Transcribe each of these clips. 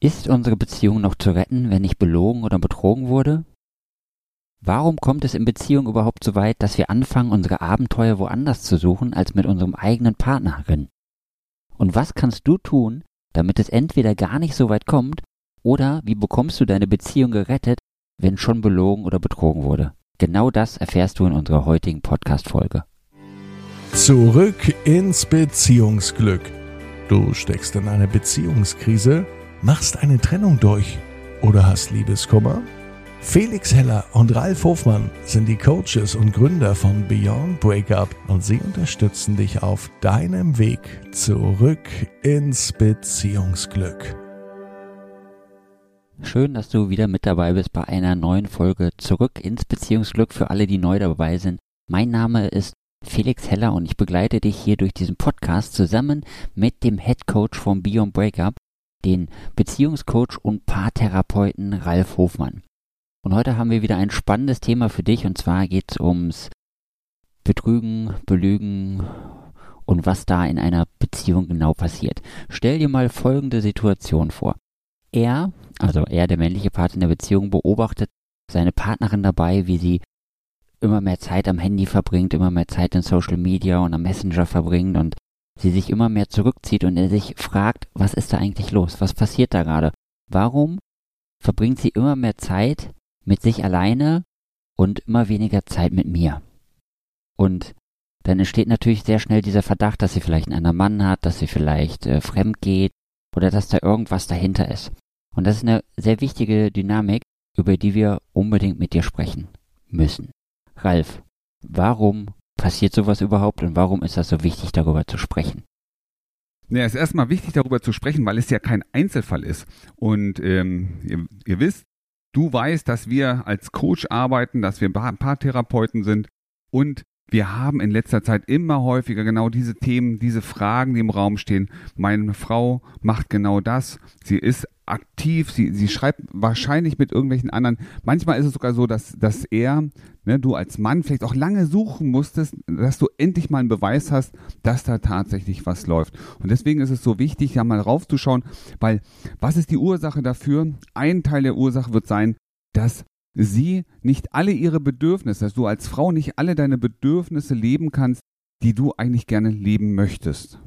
Ist unsere Beziehung noch zu retten, wenn ich belogen oder betrogen wurde? Warum kommt es in Beziehung überhaupt so weit, dass wir anfangen, unsere Abenteuer woanders zu suchen als mit unserem eigenen Partnerin? Und was kannst du tun, damit es entweder gar nicht so weit kommt, oder wie bekommst du deine Beziehung gerettet, wenn schon belogen oder betrogen wurde? Genau das erfährst du in unserer heutigen Podcast-Folge. Zurück ins Beziehungsglück. Du steckst in einer Beziehungskrise, machst eine Trennung durch oder hast Liebeskummer? Felix Heller und Ralf Hofmann sind die Coaches und Gründer von Beyond Breakup und sie unterstützen dich auf deinem Weg zurück ins Beziehungsglück. Schön, dass du wieder mit dabei bist bei einer neuen Folge Zurück ins Beziehungsglück für alle, die neu dabei sind. Mein Name ist Felix Heller und ich begleite dich hier durch diesen Podcast zusammen mit dem Head Coach von Beyond Breakup, den Beziehungscoach und Paartherapeuten Ralf Hofmann. Und heute haben wir wieder ein spannendes Thema für dich und zwar geht es ums Betrügen, Belügen und was da in einer Beziehung genau passiert. Stell dir mal folgende Situation vor. Er, also er, der männliche Part in der Beziehung, beobachtet seine Partnerin dabei, wie sie immer mehr Zeit am Handy verbringt, immer mehr Zeit in Social Media und am Messenger verbringt und sie sich immer mehr zurückzieht und er sich fragt, was ist da eigentlich los? Was passiert da gerade? Warum verbringt sie immer mehr Zeit mit sich alleine und immer weniger Zeit mit mir. Und dann entsteht natürlich sehr schnell dieser Verdacht, dass sie vielleicht einen anderen Mann hat, dass sie vielleicht äh, fremd geht oder dass da irgendwas dahinter ist. Und das ist eine sehr wichtige Dynamik, über die wir unbedingt mit dir sprechen müssen. Ralf, warum passiert sowas überhaupt und warum ist das so wichtig, darüber zu sprechen? Ja, es ist erstmal wichtig, darüber zu sprechen, weil es ja kein Einzelfall ist. Und ähm, ihr, ihr wisst, Du weißt, dass wir als Coach arbeiten, dass wir Paartherapeuten sind und wir haben in letzter Zeit immer häufiger genau diese Themen, diese Fragen, die im Raum stehen. Meine Frau macht genau das. Sie ist aktiv, sie, sie schreibt wahrscheinlich mit irgendwelchen anderen. Manchmal ist es sogar so, dass, dass er, ne, du als Mann vielleicht auch lange suchen musstest, dass du endlich mal einen Beweis hast, dass da tatsächlich was läuft. Und deswegen ist es so wichtig, da mal raufzuschauen, weil was ist die Ursache dafür? Ein Teil der Ursache wird sein, dass sie nicht alle ihre Bedürfnisse, dass du als Frau nicht alle deine Bedürfnisse leben kannst, die du eigentlich gerne leben möchtest.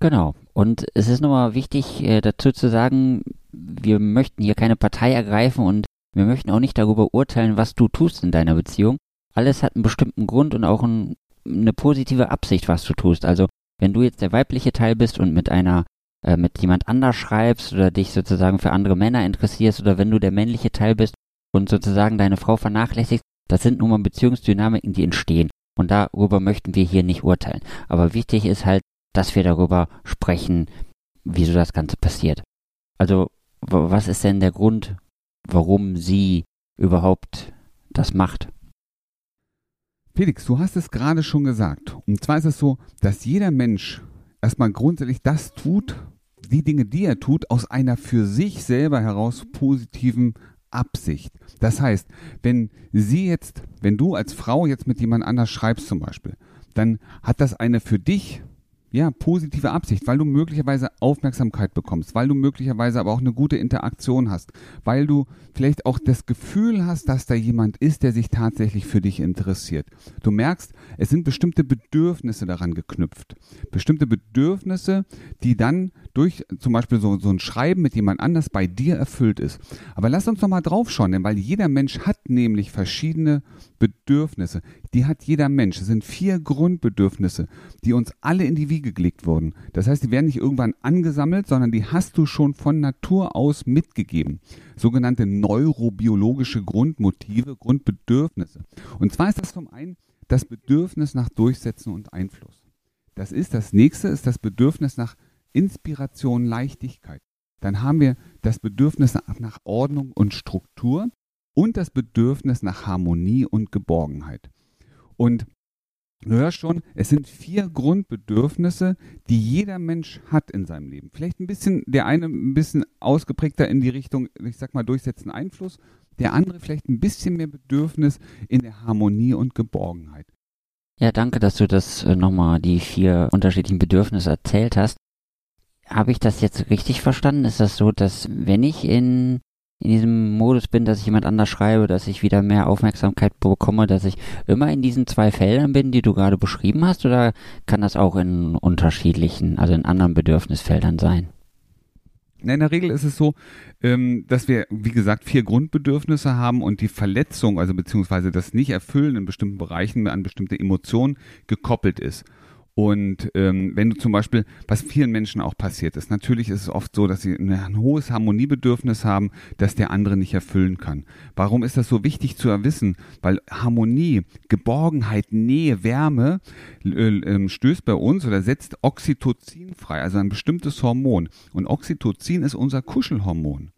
Genau. Und es ist nochmal wichtig äh, dazu zu sagen, wir möchten hier keine Partei ergreifen und wir möchten auch nicht darüber urteilen, was du tust in deiner Beziehung. Alles hat einen bestimmten Grund und auch ein, eine positive Absicht, was du tust. Also wenn du jetzt der weibliche Teil bist und mit einer äh, mit jemand anders schreibst oder dich sozusagen für andere Männer interessierst oder wenn du der männliche Teil bist und sozusagen deine Frau vernachlässigst, das sind nun mal Beziehungsdynamiken, die entstehen. Und darüber möchten wir hier nicht urteilen. Aber wichtig ist halt, dass wir darüber sprechen, wieso das Ganze passiert. Also, was ist denn der Grund, warum sie überhaupt das macht? Felix, du hast es gerade schon gesagt. Und zwar ist es so, dass jeder Mensch erstmal grundsätzlich das tut, die Dinge, die er tut, aus einer für sich selber heraus positiven Absicht. Das heißt, wenn sie jetzt, wenn du als Frau jetzt mit jemand anders schreibst zum Beispiel, dann hat das eine für dich ja, positive Absicht, weil du möglicherweise Aufmerksamkeit bekommst, weil du möglicherweise aber auch eine gute Interaktion hast, weil du vielleicht auch das Gefühl hast, dass da jemand ist, der sich tatsächlich für dich interessiert. Du merkst, es sind bestimmte Bedürfnisse daran geknüpft. Bestimmte Bedürfnisse, die dann durch zum Beispiel so, so ein Schreiben mit jemand anders bei dir erfüllt ist. Aber lass uns noch mal drauf schauen, denn weil jeder Mensch hat nämlich verschiedene Bedürfnisse. Die hat jeder Mensch. Es sind vier Grundbedürfnisse, die uns alle in die Wiege gelegt wurden. Das heißt, die werden nicht irgendwann angesammelt, sondern die hast du schon von Natur aus mitgegeben. Sogenannte neurobiologische Grundmotive, Grundbedürfnisse. Und zwar ist das zum einen das Bedürfnis nach Durchsetzen und Einfluss. Das ist das nächste, ist das Bedürfnis nach Inspiration, Leichtigkeit. Dann haben wir das Bedürfnis nach Ordnung und Struktur und das Bedürfnis nach Harmonie und Geborgenheit. Und du hörst schon, es sind vier Grundbedürfnisse, die jeder Mensch hat in seinem Leben. Vielleicht ein bisschen, der eine ein bisschen ausgeprägter in die Richtung, ich sag mal, durchsetzen Einfluss, der andere vielleicht ein bisschen mehr Bedürfnis in der Harmonie und Geborgenheit. Ja, danke, dass du das äh, nochmal, die vier unterschiedlichen Bedürfnisse erzählt hast. habe ich das jetzt richtig verstanden? Ist das so, dass wenn ich in, in diesem Modus bin, dass ich jemand anders schreibe, dass ich wieder mehr Aufmerksamkeit bekomme, dass ich immer in diesen zwei Feldern bin, die du gerade beschrieben hast, oder kann das auch in unterschiedlichen, also in anderen Bedürfnisfeldern sein? In der Regel ist es so, ähm, dass wir, wie gesagt, vier Grundbedürfnisse haben und die Verletzung, also beziehungsweise das Nicht-Erfüllen in bestimmten Bereichen an bestimmte Emotionen gekoppelt ist. Und ähm, wenn du zum Beispiel, was vielen Menschen auch passiert ist, natürlich ist es oft so, dass sie ein hohes Harmoniebedürfnis haben, das der andere nicht erfüllen kann. Warum ist das so wichtig zu erwissen? Weil Harmonie, Geborgenheit, Nähe, Wärme äh, stößt bei uns oder setzt Oxytocin frei, also ein bestimmtes Hormon. Und Oxytocin ist unser Kuschelhormon.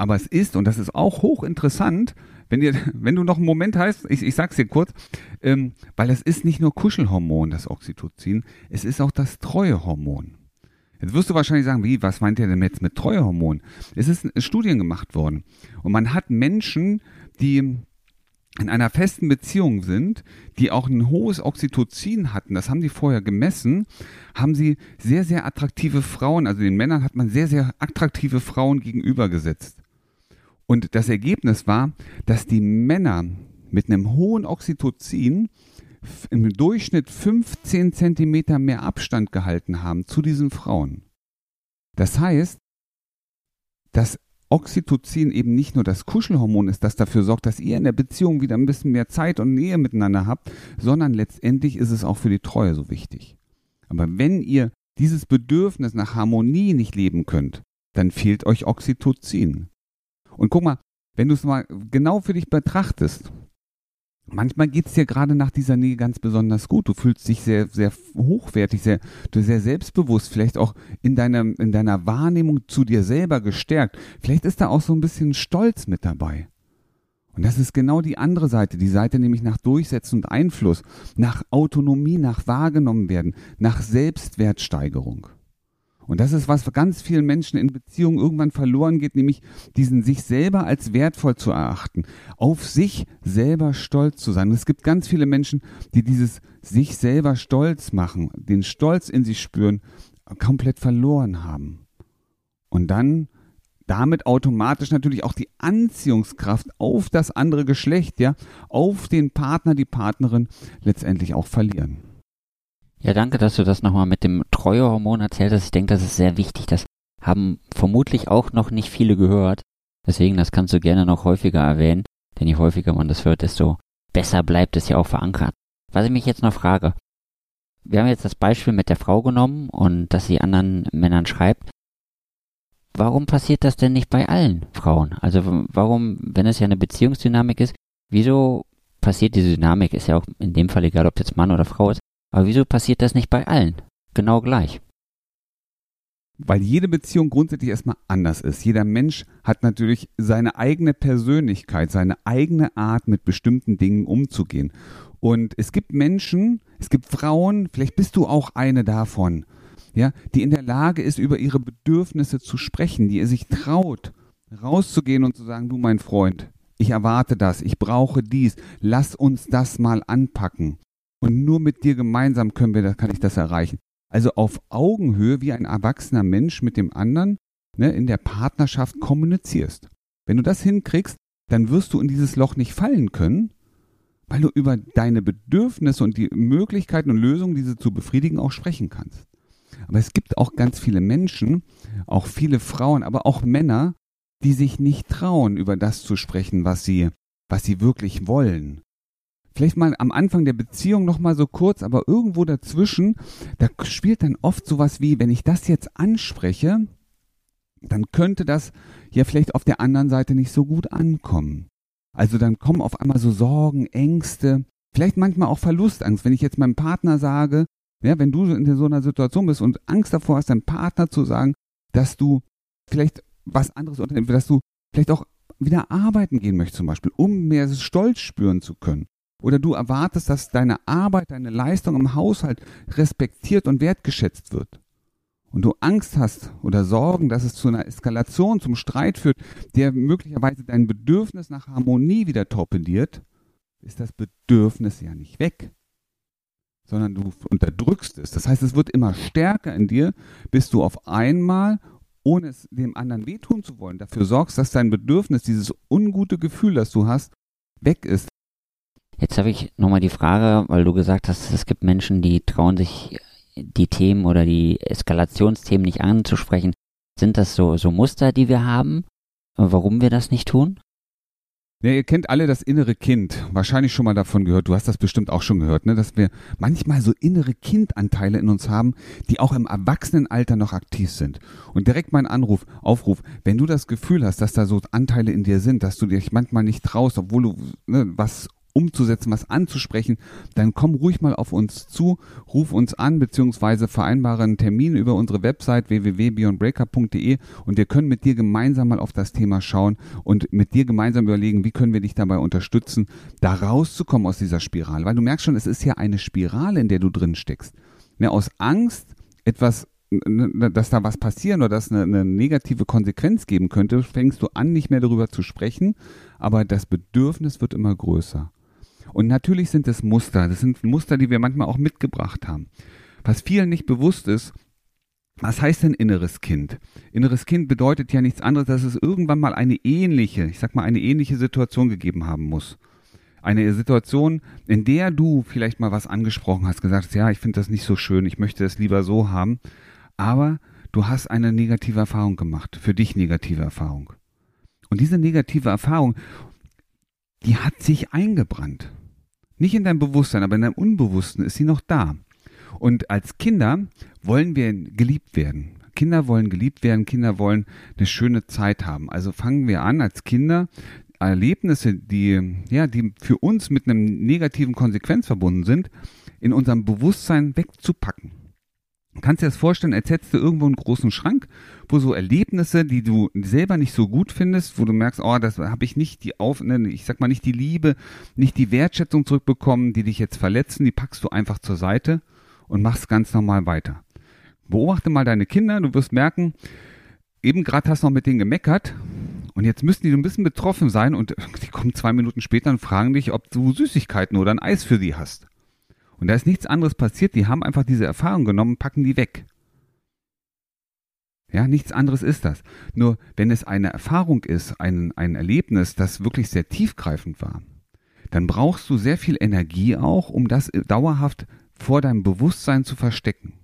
Aber es ist, und das ist auch hochinteressant, wenn, ihr, wenn du noch einen Moment hast, ich, ich sag's dir kurz, ähm, weil es ist nicht nur Kuschelhormon, das Oxytocin, es ist auch das Treuehormon. Jetzt wirst du wahrscheinlich sagen, wie, was meint ihr denn jetzt mit Treuehormon? Es ist Studien gemacht worden und man hat Menschen, die in einer festen Beziehung sind, die auch ein hohes Oxytocin hatten, das haben die vorher gemessen, haben sie sehr, sehr attraktive Frauen, also den Männern hat man sehr, sehr attraktive Frauen gegenübergesetzt. Und das Ergebnis war, dass die Männer mit einem hohen Oxytocin im Durchschnitt 15 Zentimeter mehr Abstand gehalten haben zu diesen Frauen. Das heißt, dass Oxytocin eben nicht nur das Kuschelhormon ist, das dafür sorgt, dass ihr in der Beziehung wieder ein bisschen mehr Zeit und Nähe miteinander habt, sondern letztendlich ist es auch für die Treue so wichtig. Aber wenn ihr dieses Bedürfnis nach Harmonie nicht leben könnt, dann fehlt euch Oxytocin. Und guck mal, wenn du es mal genau für dich betrachtest, manchmal geht es dir gerade nach dieser Nähe ganz besonders gut. Du fühlst dich sehr, sehr hochwertig, sehr, sehr selbstbewusst, vielleicht auch in deiner, in deiner Wahrnehmung zu dir selber gestärkt. Vielleicht ist da auch so ein bisschen Stolz mit dabei. Und das ist genau die andere Seite, die Seite nämlich nach Durchsetzen und Einfluss, nach Autonomie, nach wahrgenommen werden, nach Selbstwertsteigerung. Und das ist, was ganz vielen Menschen in Beziehungen irgendwann verloren geht, nämlich diesen sich selber als wertvoll zu erachten, auf sich selber stolz zu sein. Und es gibt ganz viele Menschen, die dieses sich selber stolz machen, den Stolz in sich spüren, komplett verloren haben. Und dann damit automatisch natürlich auch die Anziehungskraft auf das andere Geschlecht, ja, auf den Partner, die Partnerin letztendlich auch verlieren. Ja, danke, dass du das nochmal mit dem Treuehormon erzählt hast. Ich denke, das ist sehr wichtig. Das haben vermutlich auch noch nicht viele gehört. Deswegen, das kannst du gerne noch häufiger erwähnen. Denn je häufiger man das hört, desto besser bleibt es ja auch verankert. Was ich mich jetzt noch frage. Wir haben jetzt das Beispiel mit der Frau genommen und dass sie anderen Männern schreibt. Warum passiert das denn nicht bei allen Frauen? Also warum, wenn es ja eine Beziehungsdynamik ist, wieso passiert diese Dynamik? Ist ja auch in dem Fall egal, ob jetzt Mann oder Frau ist. Aber wieso passiert das nicht bei allen? Genau gleich. Weil jede Beziehung grundsätzlich erstmal anders ist. Jeder Mensch hat natürlich seine eigene Persönlichkeit, seine eigene Art, mit bestimmten Dingen umzugehen. Und es gibt Menschen, es gibt Frauen, vielleicht bist du auch eine davon, ja, die in der Lage ist, über ihre Bedürfnisse zu sprechen, die sich traut, rauszugehen und zu sagen, du mein Freund, ich erwarte das, ich brauche dies, lass uns das mal anpacken. Und nur mit dir gemeinsam können wir, kann ich das erreichen. Also auf Augenhöhe wie ein erwachsener Mensch mit dem anderen ne, in der Partnerschaft kommunizierst. Wenn du das hinkriegst, dann wirst du in dieses Loch nicht fallen können, weil du über deine Bedürfnisse und die Möglichkeiten und Lösungen, diese zu befriedigen, auch sprechen kannst. Aber es gibt auch ganz viele Menschen, auch viele Frauen, aber auch Männer, die sich nicht trauen, über das zu sprechen, was sie, was sie wirklich wollen vielleicht mal am Anfang der Beziehung noch mal so kurz, aber irgendwo dazwischen, da spielt dann oft sowas wie, wenn ich das jetzt anspreche, dann könnte das ja vielleicht auf der anderen Seite nicht so gut ankommen. Also dann kommen auf einmal so Sorgen, Ängste, vielleicht manchmal auch Verlustangst. Wenn ich jetzt meinem Partner sage, ja, wenn du in so einer Situation bist und Angst davor hast, deinem Partner zu sagen, dass du vielleicht was anderes unternimmst, dass du vielleicht auch wieder arbeiten gehen möchtest zum Beispiel, um mehr Stolz spüren zu können. Oder du erwartest, dass deine Arbeit, deine Leistung im Haushalt respektiert und wertgeschätzt wird. Und du Angst hast oder Sorgen, dass es zu einer Eskalation, zum Streit führt, der möglicherweise dein Bedürfnis nach Harmonie wieder torpediert, ist das Bedürfnis ja nicht weg. sondern du unterdrückst es. Das heißt, es wird immer stärker in dir, bis du auf einmal, ohne es dem anderen wehtun zu wollen, dafür sorgst, dass dein Bedürfnis, dieses ungute Gefühl, das du hast, weg ist. Jetzt habe ich nochmal die Frage, weil du gesagt hast, es gibt Menschen, die trauen sich die Themen oder die Eskalationsthemen nicht anzusprechen. Sind das so, so Muster, die wir haben, warum wir das nicht tun? Ja, ihr kennt alle das innere Kind. Wahrscheinlich schon mal davon gehört. Du hast das bestimmt auch schon gehört, ne? dass wir manchmal so innere Kindanteile in uns haben, die auch im Erwachsenenalter noch aktiv sind. Und direkt mein Anruf, Aufruf, wenn du das Gefühl hast, dass da so Anteile in dir sind, dass du dich manchmal nicht traust, obwohl du ne, was umzusetzen, was anzusprechen, dann komm ruhig mal auf uns zu, ruf uns an, beziehungsweise vereinbare einen Termin über unsere Website www.beyondbreaker.de und wir können mit dir gemeinsam mal auf das Thema schauen und mit dir gemeinsam überlegen, wie können wir dich dabei unterstützen, da rauszukommen aus dieser Spirale. Weil du merkst schon, es ist ja eine Spirale, in der du drin steckst. Ja, aus Angst, etwas dass da was passieren oder dass eine, eine, negative Konsequenz geben könnte, fängst du an, nicht mehr darüber zu sprechen, aber das Bedürfnis wird immer größer. Und natürlich sind es Muster. Das sind Muster, die wir manchmal auch mitgebracht haben. Was vielen nicht bewusst ist, was heißt denn inneres Kind? Inneres Kind bedeutet ja nichts anderes, dass es irgendwann mal eine ähnliche, ich sag mal, eine ähnliche Situation gegeben haben muss. Eine Situation, in der du vielleicht mal was angesprochen hast, gesagt hast, ja, ich finde das nicht so schön, ich möchte es lieber so haben, aber du hast eine negative Erfahrung gemacht, für dich negative Erfahrung. Und diese negative Erfahrung, die hat sich eingebrannt. Nicht in deinem Bewusstsein, aber in deinem Unbewussten ist sie noch da. Und als Kinder wollen wir geliebt werden. Kinder wollen geliebt werden, Kinder wollen eine schöne Zeit haben. Also fangen wir an, als Kinder Erlebnisse, die, ja, die für uns mit einem negativen Konsequenz verbunden sind, in unserem Bewusstsein wegzupacken. Du kannst dir das vorstellen, als hättest du irgendwo einen großen Schrank, wo so Erlebnisse, die du selber nicht so gut findest, wo du merkst, oh, das habe ich nicht die auf, ne, ich sag mal nicht die Liebe, nicht die Wertschätzung zurückbekommen, die dich jetzt verletzen, die packst du einfach zur Seite und machst ganz normal weiter. Beobachte mal deine Kinder, du wirst merken, eben gerade hast du noch mit denen gemeckert und jetzt müssen die so ein bisschen betroffen sein und die kommen zwei Minuten später und fragen dich, ob du Süßigkeiten oder ein Eis für sie hast. Und da ist nichts anderes passiert. Die haben einfach diese Erfahrung genommen, packen die weg. Ja, nichts anderes ist das. Nur wenn es eine Erfahrung ist, ein, ein Erlebnis, das wirklich sehr tiefgreifend war, dann brauchst du sehr viel Energie auch, um das dauerhaft vor deinem Bewusstsein zu verstecken.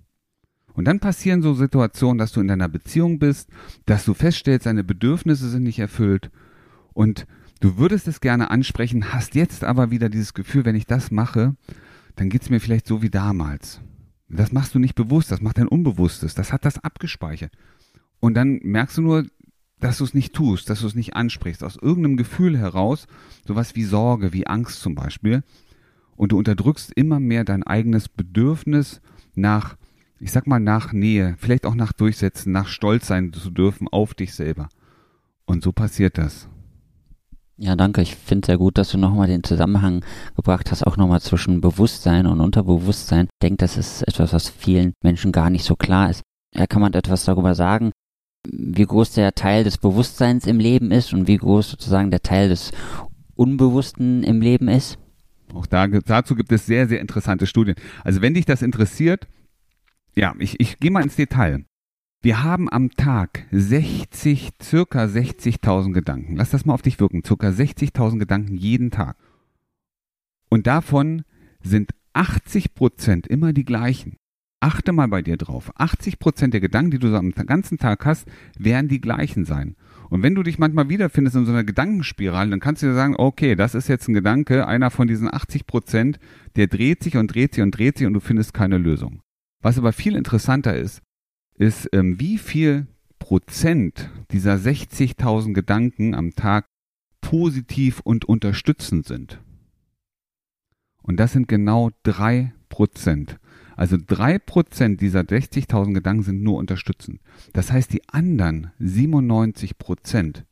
Und dann passieren so Situationen, dass du in deiner Beziehung bist, dass du feststellst, deine Bedürfnisse sind nicht erfüllt und du würdest es gerne ansprechen, hast jetzt aber wieder dieses Gefühl, wenn ich das mache, dann geht's mir vielleicht so wie damals. Das machst du nicht bewusst, das macht dein Unbewusstes, das hat das abgespeichert. Und dann merkst du nur, dass du es nicht tust, dass du es nicht ansprichst, aus irgendeinem Gefühl heraus, sowas wie Sorge, wie Angst zum Beispiel. Und du unterdrückst immer mehr dein eigenes Bedürfnis nach, ich sag mal, nach Nähe, vielleicht auch nach Durchsetzen, nach Stolz sein zu dürfen auf dich selber. Und so passiert das. Ja, danke. Ich finde sehr gut, dass du nochmal den Zusammenhang gebracht hast, auch nochmal zwischen Bewusstsein und Unterbewusstsein. Ich denke, das ist etwas, was vielen Menschen gar nicht so klar ist. Ja, kann man etwas darüber sagen, wie groß der Teil des Bewusstseins im Leben ist und wie groß sozusagen der Teil des Unbewussten im Leben ist? Auch da, dazu gibt es sehr, sehr interessante Studien. Also wenn dich das interessiert, ja, ich, ich gehe mal ins Detail. Wir haben am Tag 60, circa 60.000 Gedanken. Lass das mal auf dich wirken. Circa 60.000 Gedanken jeden Tag. Und davon sind 80 Prozent immer die gleichen. Achte mal bei dir drauf. 80 Prozent der Gedanken, die du so am ganzen Tag hast, werden die gleichen sein. Und wenn du dich manchmal wiederfindest in so einer Gedankenspirale, dann kannst du dir sagen, okay, das ist jetzt ein Gedanke, einer von diesen 80 Prozent, der dreht sich und dreht sich und dreht sich und du findest keine Lösung. Was aber viel interessanter ist, ist, ähm, wie viel Prozent dieser 60.000 Gedanken am Tag positiv und unterstützend sind. Und das sind genau drei Prozent. Also drei Prozent dieser 60.000 Gedanken sind nur unterstützend. Das heißt, die anderen 97 Prozent,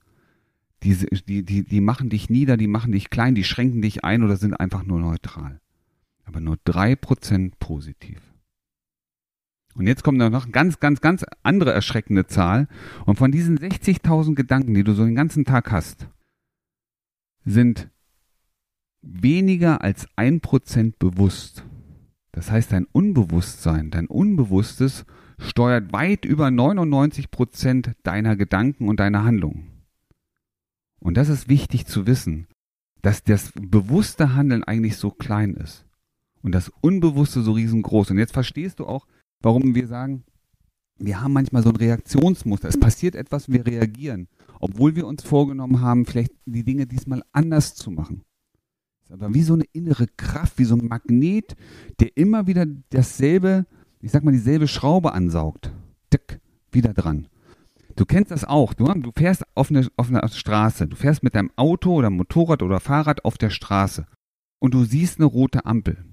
die, die, die, die machen dich nieder, die machen dich klein, die schränken dich ein oder sind einfach nur neutral. Aber nur drei Prozent positiv. Und jetzt kommt noch eine ganz, ganz, ganz andere erschreckende Zahl. Und von diesen 60.000 Gedanken, die du so den ganzen Tag hast, sind weniger als ein Prozent bewusst. Das heißt, dein Unbewusstsein, dein Unbewusstes steuert weit über 99 Prozent deiner Gedanken und deiner Handlungen. Und das ist wichtig zu wissen, dass das bewusste Handeln eigentlich so klein ist und das Unbewusste so riesengroß. Und jetzt verstehst du auch, warum wir sagen, wir haben manchmal so ein Reaktionsmuster. Es passiert etwas, wir reagieren, obwohl wir uns vorgenommen haben, vielleicht die Dinge diesmal anders zu machen. Aber wie so eine innere Kraft, wie so ein Magnet, der immer wieder dasselbe, ich sag mal, dieselbe Schraube ansaugt. Tick, wieder dran. Du kennst das auch. Du, du fährst auf einer eine Straße. Du fährst mit deinem Auto oder Motorrad oder Fahrrad auf der Straße und du siehst eine rote Ampel.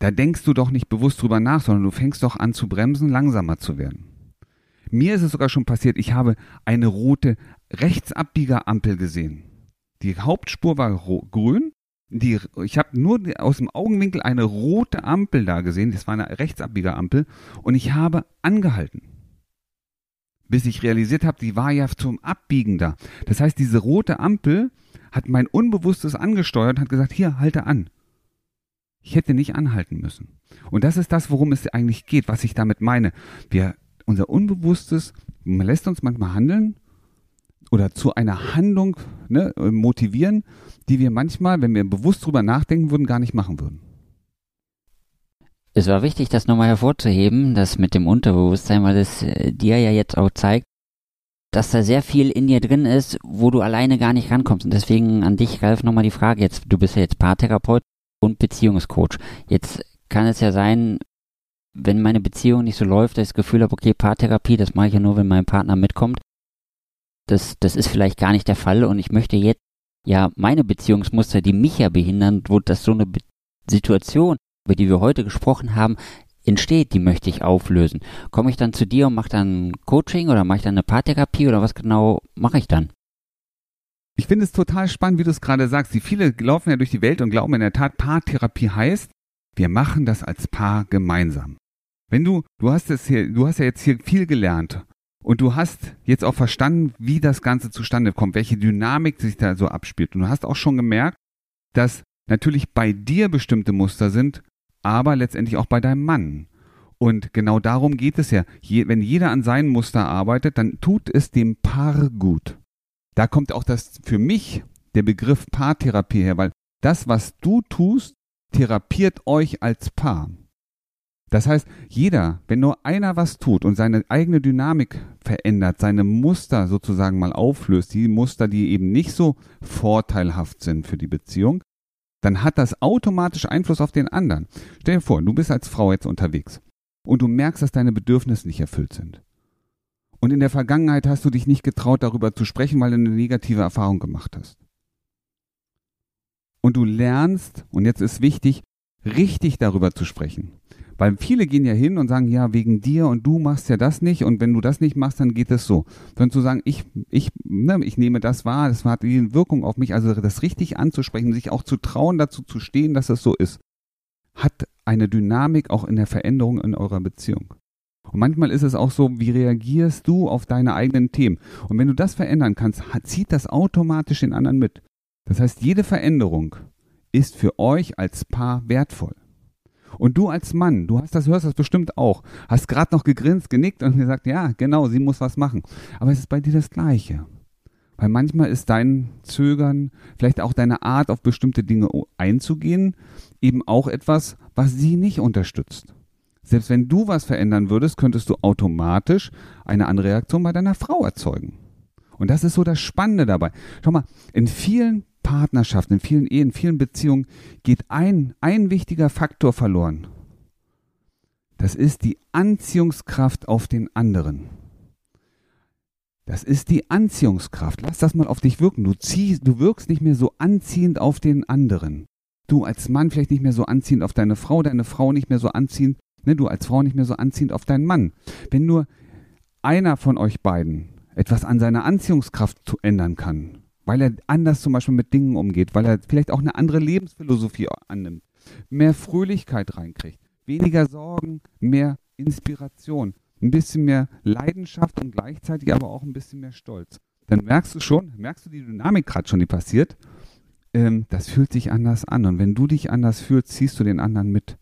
Da denkst du doch nicht bewusst drüber nach, sondern du fängst doch an zu bremsen, langsamer zu werden. Mir ist es sogar schon passiert, ich habe eine rote Rechtsabbiegerampel gesehen. Die Hauptspur war grün. Die, ich habe nur aus dem Augenwinkel eine rote Ampel da gesehen. Das war eine Rechtsabbiegerampel. Und ich habe angehalten. Bis ich realisiert habe, die war ja zum Abbiegen da. Das heißt, diese rote Ampel hat mein Unbewusstes angesteuert und hat gesagt, hier, halte an. Ich hätte nicht anhalten müssen. Und das ist das, worum es eigentlich geht, was ich damit meine. Wir, unser Unbewusstes lässt uns manchmal handeln oder zu einer Handlung ne, motivieren, die wir manchmal, wenn wir bewusst drüber nachdenken würden, gar nicht machen würden. Es war wichtig, das nochmal hervorzuheben, das mit dem Unterbewusstsein, weil es äh, dir ja jetzt auch zeigt, dass da sehr viel in dir drin ist, wo du alleine gar nicht rankommst. Und deswegen an dich, Ralf, nochmal die Frage jetzt. Du bist ja jetzt Paartherapeut und Beziehungscoach. Jetzt kann es ja sein, wenn meine Beziehung nicht so läuft, dass ich das Gefühl habe, okay, Paartherapie, das mache ich ja nur, wenn mein Partner mitkommt. Das, das ist vielleicht gar nicht der Fall und ich möchte jetzt ja meine Beziehungsmuster, die mich ja behindern, wo das so eine Be Situation, über die wir heute gesprochen haben, entsteht, die möchte ich auflösen. Komme ich dann zu dir und mache dann Coaching oder mache ich dann eine Paartherapie oder was genau mache ich dann? Ich finde es total spannend, wie du es gerade sagst. Die viele laufen ja durch die Welt und glauben in der Tat, Paartherapie heißt, wir machen das als Paar gemeinsam. Wenn du, du hast es hier, du hast ja jetzt hier viel gelernt und du hast jetzt auch verstanden, wie das Ganze zustande kommt, welche Dynamik sich da so abspielt. Und du hast auch schon gemerkt, dass natürlich bei dir bestimmte Muster sind, aber letztendlich auch bei deinem Mann. Und genau darum geht es ja. Je, wenn jeder an seinen Muster arbeitet, dann tut es dem Paar gut. Da kommt auch das für mich der Begriff Paartherapie her, weil das, was du tust, therapiert euch als Paar. Das heißt, jeder, wenn nur einer was tut und seine eigene Dynamik verändert, seine Muster sozusagen mal auflöst, die Muster, die eben nicht so vorteilhaft sind für die Beziehung, dann hat das automatisch Einfluss auf den anderen. Stell dir vor, du bist als Frau jetzt unterwegs und du merkst, dass deine Bedürfnisse nicht erfüllt sind. Und in der Vergangenheit hast du dich nicht getraut, darüber zu sprechen, weil du eine negative Erfahrung gemacht hast. Und du lernst, und jetzt ist wichtig, richtig darüber zu sprechen. Weil viele gehen ja hin und sagen, ja, wegen dir und du machst ja das nicht und wenn du das nicht machst, dann geht es so. Sondern zu sagen, ich, ich, ne, ich nehme das wahr, das hat die Wirkung auf mich, also das richtig anzusprechen, sich auch zu trauen, dazu zu stehen, dass es so ist, hat eine Dynamik auch in der Veränderung in eurer Beziehung. Und manchmal ist es auch so, wie reagierst du auf deine eigenen Themen? Und wenn du das verändern kannst, zieht das automatisch den anderen mit. Das heißt, jede Veränderung ist für euch als Paar wertvoll. Und du als Mann, du hast das, hörst das bestimmt auch, hast gerade noch gegrinst, genickt und gesagt, ja, genau, sie muss was machen. Aber es ist bei dir das Gleiche. Weil manchmal ist dein Zögern, vielleicht auch deine Art, auf bestimmte Dinge einzugehen, eben auch etwas, was sie nicht unterstützt. Selbst wenn du was verändern würdest, könntest du automatisch eine andere Reaktion bei deiner Frau erzeugen. Und das ist so das Spannende dabei. Schau mal, in vielen Partnerschaften, in vielen Ehen, in vielen Beziehungen geht ein, ein wichtiger Faktor verloren. Das ist die Anziehungskraft auf den anderen. Das ist die Anziehungskraft. Lass das mal auf dich wirken. Du ziehst, du wirkst nicht mehr so anziehend auf den anderen. Du als Mann vielleicht nicht mehr so anziehend auf deine Frau, deine Frau nicht mehr so anziehend ne, du als Frau nicht mehr so anziehend auf deinen Mann. Wenn nur einer von euch beiden etwas an seiner Anziehungskraft ändern kann, weil er anders zum Beispiel mit Dingen umgeht, weil er vielleicht auch eine andere Lebensphilosophie annimmt, mehr Fröhlichkeit reinkriegt, weniger Sorgen, mehr Inspiration, ein bisschen mehr Leidenschaft und gleichzeitig aber auch ein bisschen mehr Stolz. Dann merkst du schon, merkst du die Dynamik gerade schon, die passiert, ähm, das fühlt sich anders an. Und wenn du dich anders fühlst, ziehst du den anderen mit.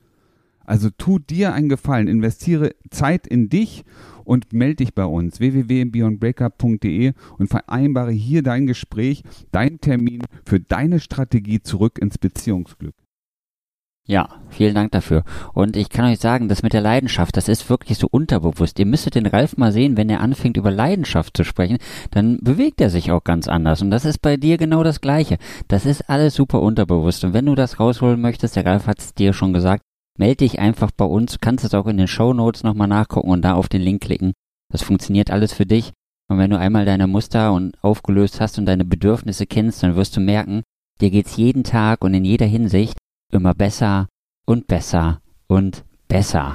Also tu dir einen Gefallen, investiere Zeit in dich und melde dich bei uns www.beyondbreakup.de und vereinbare hier dein Gespräch, deinen Termin für deine Strategie zurück ins Beziehungsglück. Ja, vielen Dank dafür. Und ich kann euch sagen, das mit der Leidenschaft, das ist wirklich so unterbewusst. Ihr müsstet den Ralf mal sehen, wenn er anfängt über Leidenschaft zu sprechen, dann bewegt er sich auch ganz anders. Und das ist bei dir genau das Gleiche. Das ist alles super unterbewusst. Und wenn du das rausholen möchtest, der Ralf hat es dir schon gesagt, melde dich einfach bei uns, kannst es auch in den Show Notes nochmal nachgucken und da auf den Link klicken. Das funktioniert alles für dich. Und wenn du einmal deine Muster und aufgelöst hast und deine Bedürfnisse kennst, dann wirst du merken, dir geht's jeden Tag und in jeder Hinsicht immer besser und besser und besser.